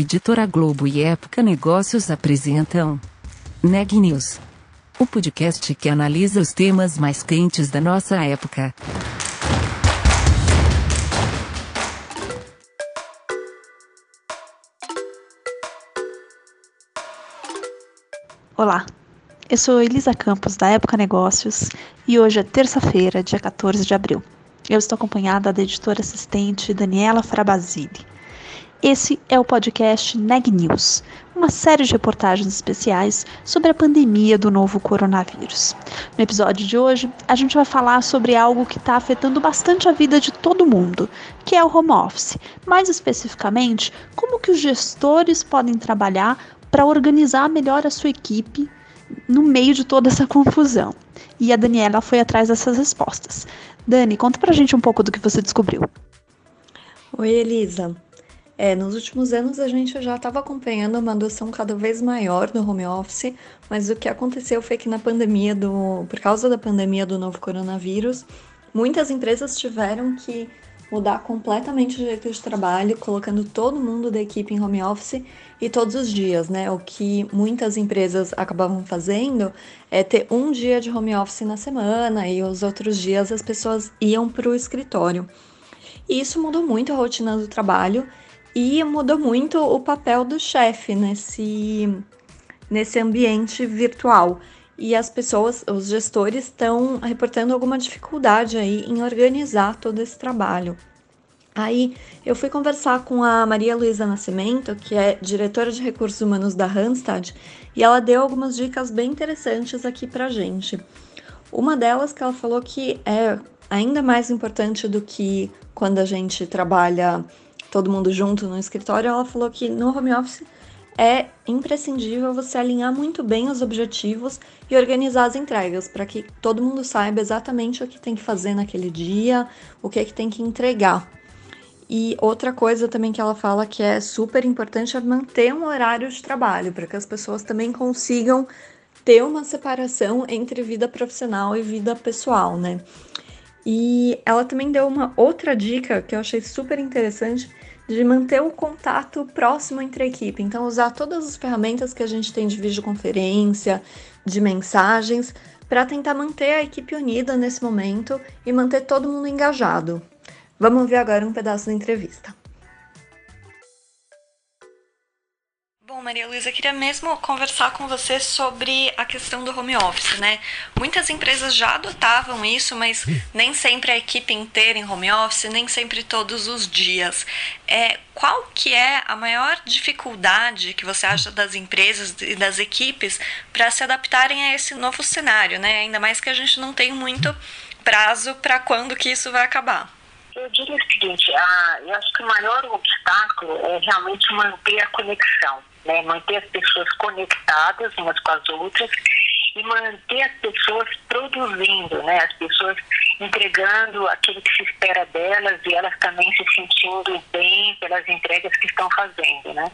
Editora Globo e Época Negócios apresentam Neg News, o podcast que analisa os temas mais quentes da nossa época. Olá, eu sou Elisa Campos da Época Negócios e hoje é terça-feira, dia 14 de abril. Eu estou acompanhada da editora assistente Daniela Frabasile. Esse é o podcast Neg News, uma série de reportagens especiais sobre a pandemia do novo coronavírus. No episódio de hoje, a gente vai falar sobre algo que está afetando bastante a vida de todo mundo, que é o home office. Mais especificamente, como que os gestores podem trabalhar para organizar melhor a sua equipe no meio de toda essa confusão. E a Daniela foi atrás dessas respostas. Dani, conta pra gente um pouco do que você descobriu. Oi, Elisa. É, nos últimos anos a gente já estava acompanhando uma adoção cada vez maior do home office, mas o que aconteceu foi que na pandemia do, por causa da pandemia do novo coronavírus, muitas empresas tiveram que mudar completamente o jeito de trabalho, colocando todo mundo da equipe em home office e todos os dias, né? O que muitas empresas acabavam fazendo é ter um dia de home office na semana e os outros dias as pessoas iam para o escritório. E isso mudou muito a rotina do trabalho e mudou muito o papel do chefe nesse, nesse ambiente virtual. E as pessoas, os gestores, estão reportando alguma dificuldade aí em organizar todo esse trabalho. Aí eu fui conversar com a Maria Luísa Nascimento, que é diretora de recursos humanos da Randstad, e ela deu algumas dicas bem interessantes aqui pra gente. Uma delas que ela falou que é ainda mais importante do que quando a gente trabalha todo mundo junto no escritório, ela falou que no home office é imprescindível você alinhar muito bem os objetivos e organizar as entregas para que todo mundo saiba exatamente o que tem que fazer naquele dia, o que é que tem que entregar. E outra coisa também que ela fala que é super importante é manter um horário de trabalho para que as pessoas também consigam ter uma separação entre vida profissional e vida pessoal, né? E ela também deu uma outra dica que eu achei super interessante de manter o contato próximo entre a equipe. Então, usar todas as ferramentas que a gente tem de videoconferência, de mensagens, para tentar manter a equipe unida nesse momento e manter todo mundo engajado. Vamos ver agora um pedaço da entrevista. Maria Luísa, queria mesmo conversar com você sobre a questão do home office, né? Muitas empresas já adotavam isso, mas nem sempre a equipe inteira em home office, nem sempre todos os dias. É, qual que é a maior dificuldade que você acha das empresas e das equipes para se adaptarem a esse novo cenário, né? Ainda mais que a gente não tem muito prazo para quando que isso vai acabar. Eu diria o seguinte, ah, eu acho que o maior obstáculo é realmente manter a conexão né? manter as pessoas conectadas umas com as outras e manter as pessoas produzindo, né? as pessoas entregando aquilo que se espera delas e elas também se sentindo bem pelas entregas que estão fazendo. Né?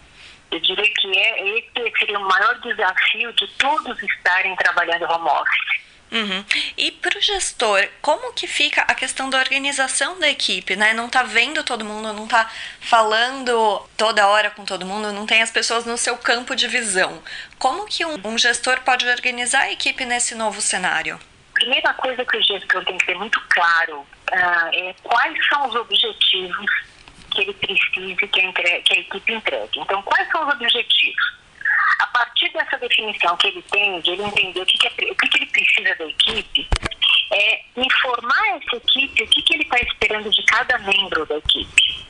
Eu diria que é, esse seria o maior desafio de todos estarem trabalhando home office Uhum. E para o gestor, como que fica a questão da organização da equipe, né? Não tá vendo todo mundo, não tá falando toda hora com todo mundo, não tem as pessoas no seu campo de visão. Como que um, um gestor pode organizar a equipe nesse novo cenário? Primeira coisa que o gestor tem que ter muito claro uh, é quais são os objetivos que ele precisa que a, entre... que a equipe entregue. Então, quais são os objetivos? A partir dessa definição que ele tem, de ele entender o que, que, é, o que, que ele precisa da equipe, é informar essa equipe o que, que ele está esperando de cada membro da equipe.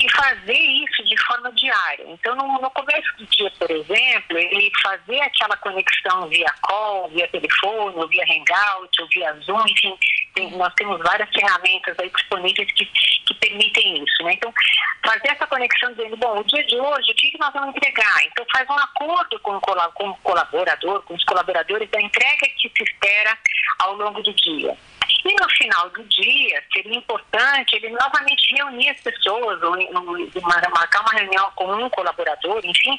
E fazer isso de forma diária. Então, no, no começo do dia, por exemplo, ele fazer aquela conexão via call, via telefone, ou via hangout, ou via Zoom, enfim, tem, nós temos várias ferramentas aí disponíveis que, que permitem isso. Né? Então, fazer essa conexão dizendo, bom, o dia de hoje, o que, nós vamos entregar? Então, faz um acordo com o, com o colaborador, com os colaboradores da entrega que se espera ao longo do dia. E no final do dia, seria importante ele novamente reunir as pessoas, ou, ou marcar uma reunião com um colaborador, enfim,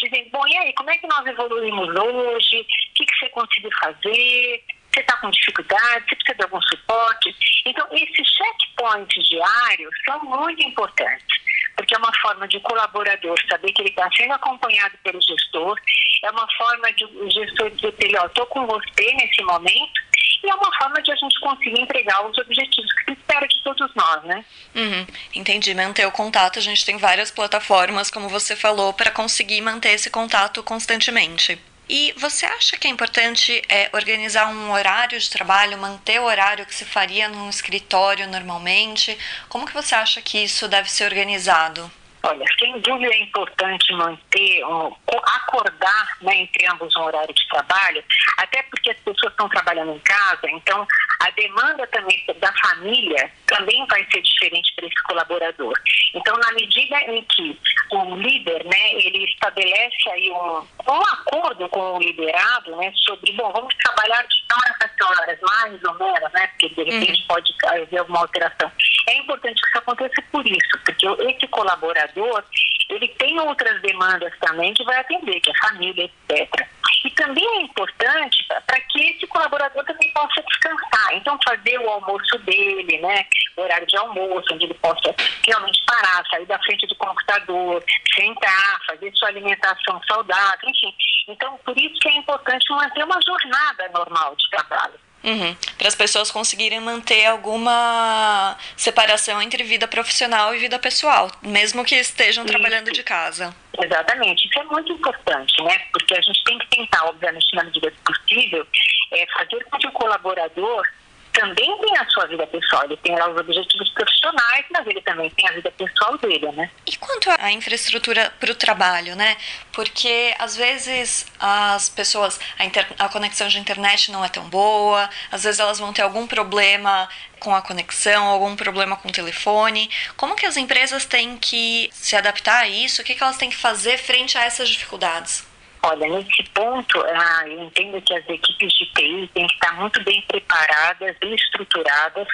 dizendo, bom, e aí, como é que nós evoluímos hoje? O que, que você conseguiu fazer? Você está com dificuldade? Você precisa de algum suporte? Então, esses checkpoints diários são muito importantes porque é uma forma de o colaborador saber que ele está sendo acompanhado pelo gestor, é uma forma de o gestor dizer para ele, estou com você nesse momento, e é uma forma de a gente conseguir entregar os objetivos que se espera de todos nós, né? Uhum, entendi. Manter o contato, a gente tem várias plataformas, como você falou, para conseguir manter esse contato constantemente. E você acha que é importante é, organizar um horário de trabalho, manter o horário que se faria num escritório normalmente? Como que você acha que isso deve ser organizado? Olha, sem dúvida é importante manter, um, acordar né, entre ambos um horário de trabalho, até porque as pessoas estão trabalhando em casa, então a demanda também da família também vai ser diferente para esse colaborador. Então, na medida em que o líder, né, ele estabelece aí um, um acordo com o liderado, né, sobre, bom, vamos trabalhar de horas a horas, mais ou menos, né, porque de repente uhum. pode haver alguma alteração. É importante que isso aconteça por isso, porque esse colaborador, ele tem outras demandas também que vai atender, que é família, etc. E também é importante para que esse colaborador também possa descansar. Então, fazer o almoço dele, né? O horário de almoço, onde ele possa realmente parar, sair da frente do computador, sentar, fazer sua alimentação saudável, enfim. Então, por isso que é importante manter uma jornada normal de trabalho. Uhum. Para as pessoas conseguirem manter alguma separação entre vida profissional e vida pessoal, mesmo que estejam Isso. trabalhando de casa. Exatamente, isso é muito importante, né? Porque a gente tem que tentar, obviamente, na medida do possível, é, fazer com que o colaborador também tem a sua vida pessoal. Ele tem os objetivos profissionais, mas ele também tem a vida pessoal dele, né? E quanto à infraestrutura para o trabalho, né? Porque às vezes as pessoas, a, inter, a conexão de internet não é tão boa, às vezes elas vão ter algum problema com a conexão, algum problema com o telefone. Como que as empresas têm que se adaptar a isso? O que, que elas têm que fazer frente a essas dificuldades? Olha, nesse ponto, ah, eu entendo que as equipes de TI têm que estar muito bem preparadas, bem estruturadas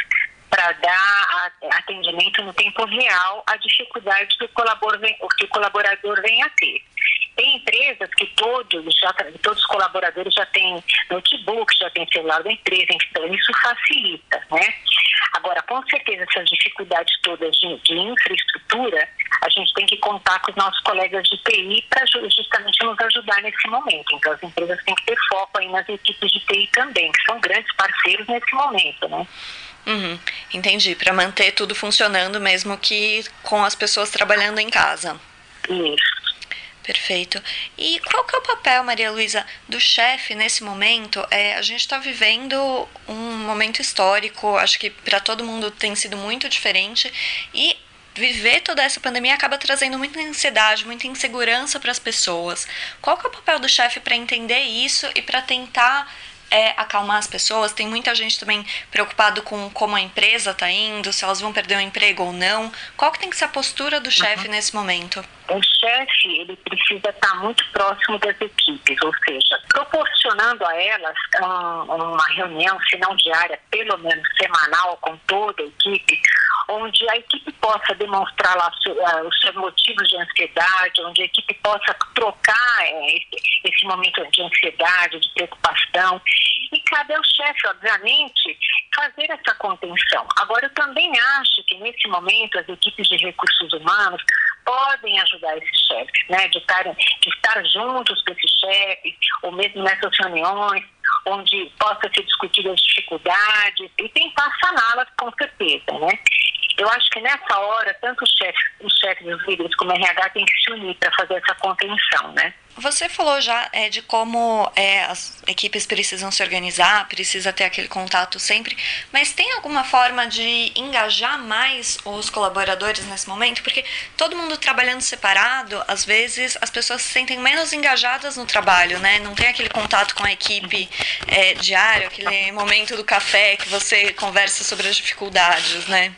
para dar atendimento no tempo real à dificuldade que o colaborador vem a ter. Empresas que todos, já, todos os colaboradores já têm notebook, já têm celular da empresa, então isso facilita, né? Agora, com certeza, essas dificuldades todas de, de infraestrutura, a gente tem que contar com os nossos colegas de TI para justamente nos ajudar nesse momento. Então, as empresas têm que ter foco aí nas equipes de TI também, que são grandes parceiros nesse momento, né? Uhum, entendi. Para manter tudo funcionando, mesmo que com as pessoas trabalhando em casa. Isso. Perfeito. E qual que é o papel, Maria Luísa, do chefe nesse momento? É, a gente está vivendo um momento histórico, acho que para todo mundo tem sido muito diferente e viver toda essa pandemia acaba trazendo muita ansiedade, muita insegurança para as pessoas. Qual que é o papel do chefe para entender isso e para tentar é acalmar as pessoas. Tem muita gente também preocupado com como a empresa está indo, se elas vão perder o emprego ou não. Qual que tem que ser a postura do chefe uhum. nesse momento? O chefe ele precisa estar muito próximo das equipes, ou seja, proporcionando a elas uma reunião, se não diária, pelo menos semanal, com toda a equipe, onde a equipe possa demonstrar lá uh, os seus motivos de ansiedade, onde a equipe possa trocar esse, esse, momento de ansiedade, de preocupação. E cabe ao chefe, obviamente, fazer essa contenção. Agora, eu também acho que nesse momento as equipes de recursos humanos podem ajudar esses chefes, né? De estar, de estar juntos com esses chefes, ou mesmo nessas reuniões, onde possa ser discutidas as dificuldades e tentar saná-las com certeza, né? Eu acho que nessa hora, tanto os chefes, os chefes os líderes como o RH têm que se unir para fazer essa contenção, né? Você falou já é, de como é, as equipes precisam se organizar, precisa ter aquele contato sempre, mas tem alguma forma de engajar mais os colaboradores nesse momento? Porque todo mundo trabalhando separado, às vezes as pessoas se sentem menos engajadas no trabalho, né? Não tem aquele contato com a equipe é, diário, aquele momento do café que você conversa sobre as dificuldades, né?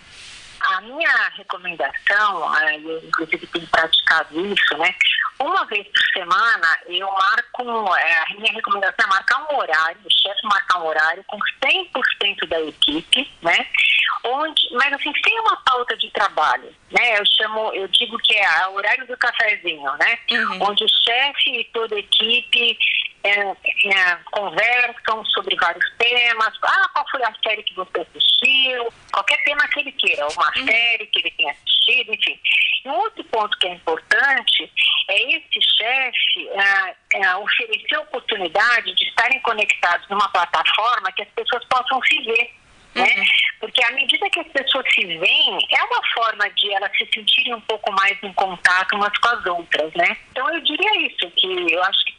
Minha recomendação, eu inclusive tenho praticado isso, né? Uma vez por semana eu marco, é, a minha recomendação é marcar um horário, o chefe marcar um horário com 100% da equipe, né? Onde, mas assim, sem uma pauta de trabalho, né? Eu chamo, eu digo que é o horário do cafezinho, né? Uhum. Onde o chefe e toda a equipe é, é, conversam sobre vários temas. Ah, qual foi a série que você assistiu? Qual qualquer tema que ele queira, uma uhum. série que ele tenha assistido, enfim. E um outro ponto que é importante é esse chefe ah, ah, oferecer a oportunidade de estarem conectados numa plataforma que as pessoas possam se ver. Né? Uhum. Porque à medida que as pessoas se veem, é uma forma de elas se sentirem um pouco mais em contato umas com as outras, né? Então eu diria isso, que eu acho que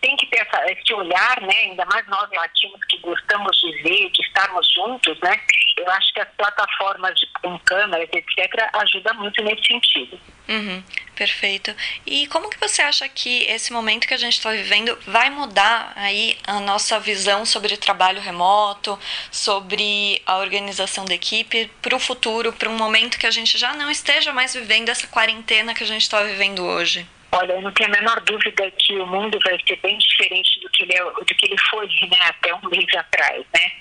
esse olhar, né? Ainda mais nós latinos que gostamos de ver, de estarmos juntos, né? Eu acho que as plataformas de, com câmeras, etc., ajudam muito nesse sentido. Uhum, perfeito. E como que você acha que esse momento que a gente está vivendo vai mudar aí a nossa visão sobre trabalho remoto, sobre a organização da equipe para o futuro, para um momento que a gente já não esteja mais vivendo essa quarentena que a gente está vivendo hoje? Olha, eu não tenho a menor dúvida que o mundo vai ser bem diferente do que ele, é, do que ele foi né, até um mês atrás, né?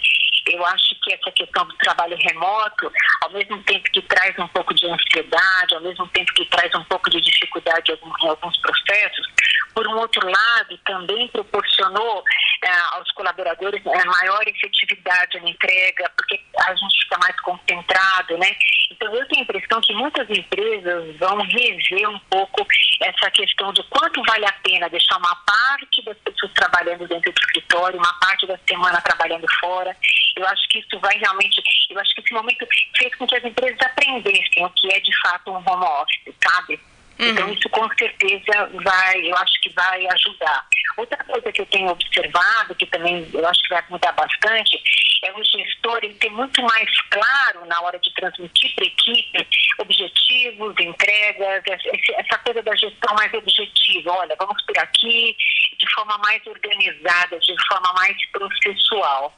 Eu acho que essa questão do trabalho remoto, ao mesmo tempo que traz um pouco de ansiedade, ao mesmo tempo que traz um pouco de dificuldade em alguns processos, por um outro lado, também proporcionou eh, aos colaboradores eh, maior efetividade na entrega, porque a gente fica mais concentrado, né? Então, eu tenho a impressão que muitas empresas vão rever um pouco essa questão de quanto vale a pena deixar uma parte das pessoas trabalhando dentro do escritório, uma parte da semana trabalhando fora. Eu acho que isso vai realmente, eu acho que esse momento fez com que as empresas aprendessem o que é de fato um home office, sabe? Uhum. Então isso com certeza vai, eu acho que vai ajudar. Outra coisa que eu tenho observado, que também eu acho que vai mudar bastante, é o gestor ele ter muito mais claro na hora de transmitir para a equipe objetivos, entregas, essa coisa da gestão mais objetiva. Olha, vamos por aqui, de forma mais organizada, de forma mais processual.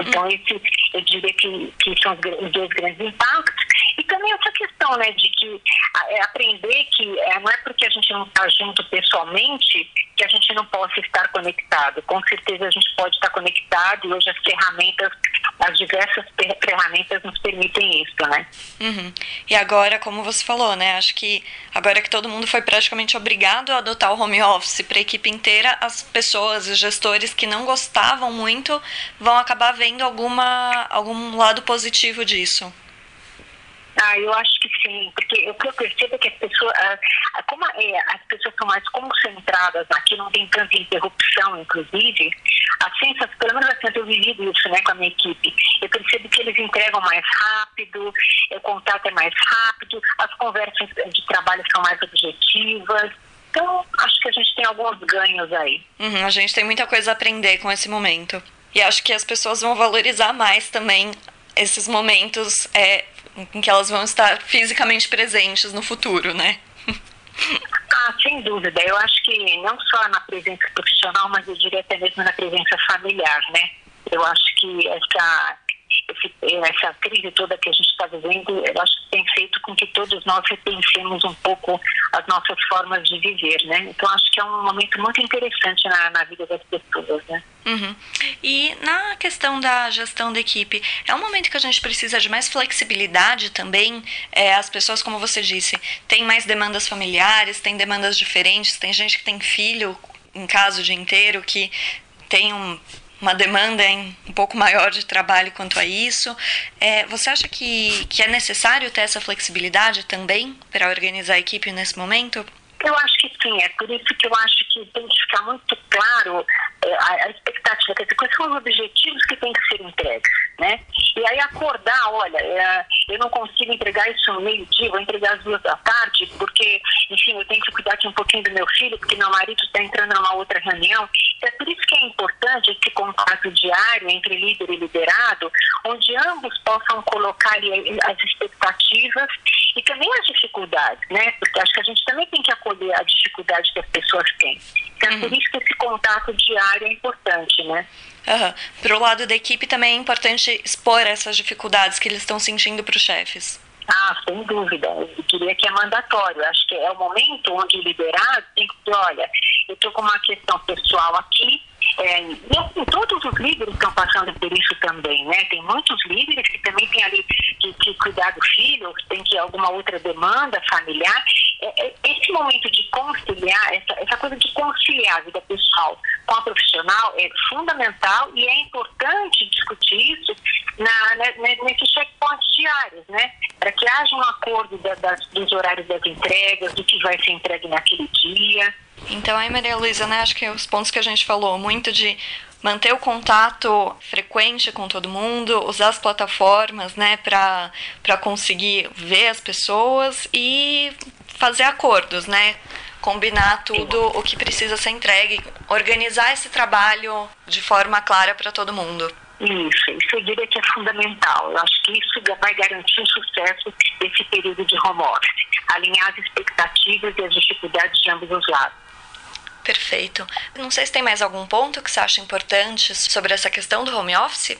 Então, esse, eu diria que, que são os dois grandes impactos. E também essa questão né, de que é, aprender que é, não é porque a gente não está junto pessoalmente que a gente não possa estar conectado. Com certeza a gente pode estar conectado e hoje as ferramentas, as diversas ferramentas nos permitem isso, né? Uhum. E agora, como você falou, né? Acho que agora que todo mundo foi praticamente obrigado a adotar o home office para a equipe inteira, as pessoas, os gestores que não gostavam muito vão acabar vendo alguma, algum lado positivo disso. Ah, eu acho que sim, porque o que eu percebo é que as pessoas, como é, as pessoas são mais concentradas aqui, não tem tanta interrupção, inclusive, assim, pelo menos assim, eu tenho vivido isso né, com a minha equipe. Eu percebo que eles entregam mais rápido, o contato é mais rápido, as conversas de trabalho são mais objetivas. Então, acho que a gente tem alguns ganhos aí. Uhum, a gente tem muita coisa a aprender com esse momento. E acho que as pessoas vão valorizar mais também esses momentos é, em que elas vão estar fisicamente presentes no futuro, né? Ah, sem dúvida. Eu acho que não só na presença profissional, mas eu diria até mesmo na presença familiar, né? Eu acho que essa essa crise toda que a gente está vivendo, eu acho que tem feito com que todos nós repensemos um pouco as nossas formas de viver, né? Então acho que é um momento muito interessante na, na vida das pessoas, né? Uhum. E na questão da gestão da equipe, é um momento que a gente precisa de mais flexibilidade também. É, as pessoas, como você disse, têm mais demandas familiares, têm demandas diferentes. Tem gente que tem filho em casa o dia inteiro, que tem um, uma demanda um pouco maior de trabalho quanto a isso. É, você acha que, que é necessário ter essa flexibilidade também para organizar a equipe nesse momento? Eu acho que sim, é por isso que eu acho que tem que ficar muito claro a, a expectativa, quer dizer, quais são os objetivos que têm que ser entregues, né? E aí acordar, olha, é, eu não consigo entregar isso no meio-dia, vou entregar às duas da tarde, porque, enfim, eu tenho que cuidar de um pouquinho do meu filho, porque meu marido está entrando numa outra reunião. É por isso que é importante esse contato diário entre líder e liderado, onde ambos possam colocar ali as expectativas e também as dificuldades, né? Porque acho que a gente também tem que acolher a dificuldade que as pessoas têm. Então, é por uhum. isso que esse contato diário é importante, né? Uhum. Para o lado da equipe também é importante expor essas dificuldades que eles estão sentindo para os chefes. Ah, sem dúvida. Eu diria que é mandatório. Acho que é o momento onde o liderado tem que dizer, olha, eu estou com uma questão pessoal aqui, é, e assim, todos os líderes estão passando por isso também, né? Tem muitos líderes que também têm ali que, que cuidar do filho, tem que alguma outra demanda familiar. É, é, esse momento de conciliar, essa, essa coisa de conciliar a vida pessoal com a profissional é fundamental e é importante discutir isso na, né, nesses checkpoints diários, haja um acordo da, dos horários das entregas, do que vai ser entregue naquele dia. Então aí, Maria Luísa, né, acho que os pontos que a gente falou, muito de manter o contato frequente com todo mundo, usar as plataformas, né, para conseguir ver as pessoas e fazer acordos, né, combinar tudo o que precisa ser entregue, organizar esse trabalho de forma clara para todo mundo. Isso, isso eu diria que é fundamental. Eu acho que isso vai garantir o sucesso desse período de home office, alinhar as expectativas e as dificuldades de ambos os lados. Perfeito. Não sei se tem mais algum ponto que você acha importante sobre essa questão do home office.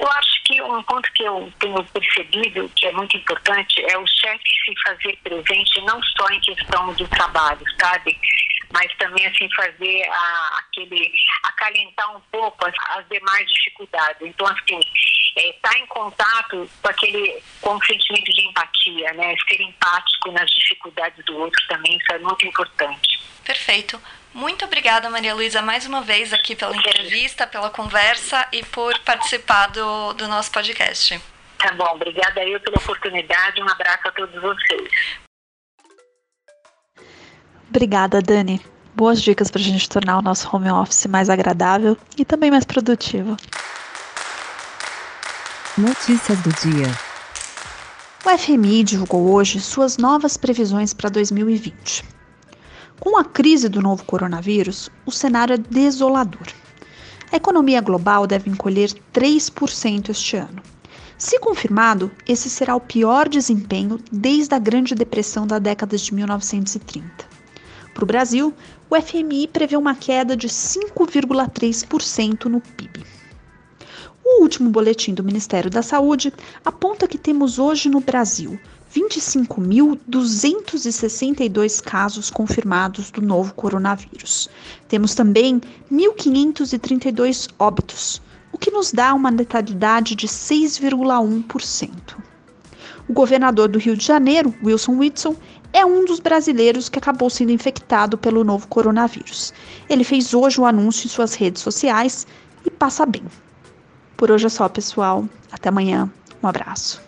Eu acho que um ponto que eu tenho percebido que é muito importante é o chefe se fazer presente não só em questão do trabalho, sabe? Mas também assim fazer a, aquele acalentar um pouco as, as demais dificuldades. Então assim estar é, tá em contato com aquele com sentimento de empatia, né? Ser empático nas dificuldades do outro também isso é muito importante. Perfeito. Muito obrigada, Maria Luísa, mais uma vez aqui pela entrevista, pela conversa e por participar do, do nosso podcast. Tá bom, obrigada eu pela oportunidade. Um abraço a todos vocês. Obrigada, Dani. Boas dicas para a gente tornar o nosso home office mais agradável e também mais produtivo. Notícias do dia. O FMI divulgou hoje suas novas previsões para 2020. Com a crise do novo coronavírus, o cenário é desolador. A economia global deve encolher 3% este ano. Se confirmado, esse será o pior desempenho desde a Grande Depressão da década de 1930. Para o Brasil, o FMI prevê uma queda de 5,3% no PIB. O último boletim do Ministério da Saúde aponta que temos hoje no Brasil 25.262 casos confirmados do novo coronavírus. Temos também 1.532 óbitos, o que nos dá uma letalidade de 6,1%. O governador do Rio de Janeiro, Wilson Whitson, é um dos brasileiros que acabou sendo infectado pelo novo coronavírus. Ele fez hoje o um anúncio em suas redes sociais e passa bem. Por hoje é só, pessoal. Até amanhã. Um abraço.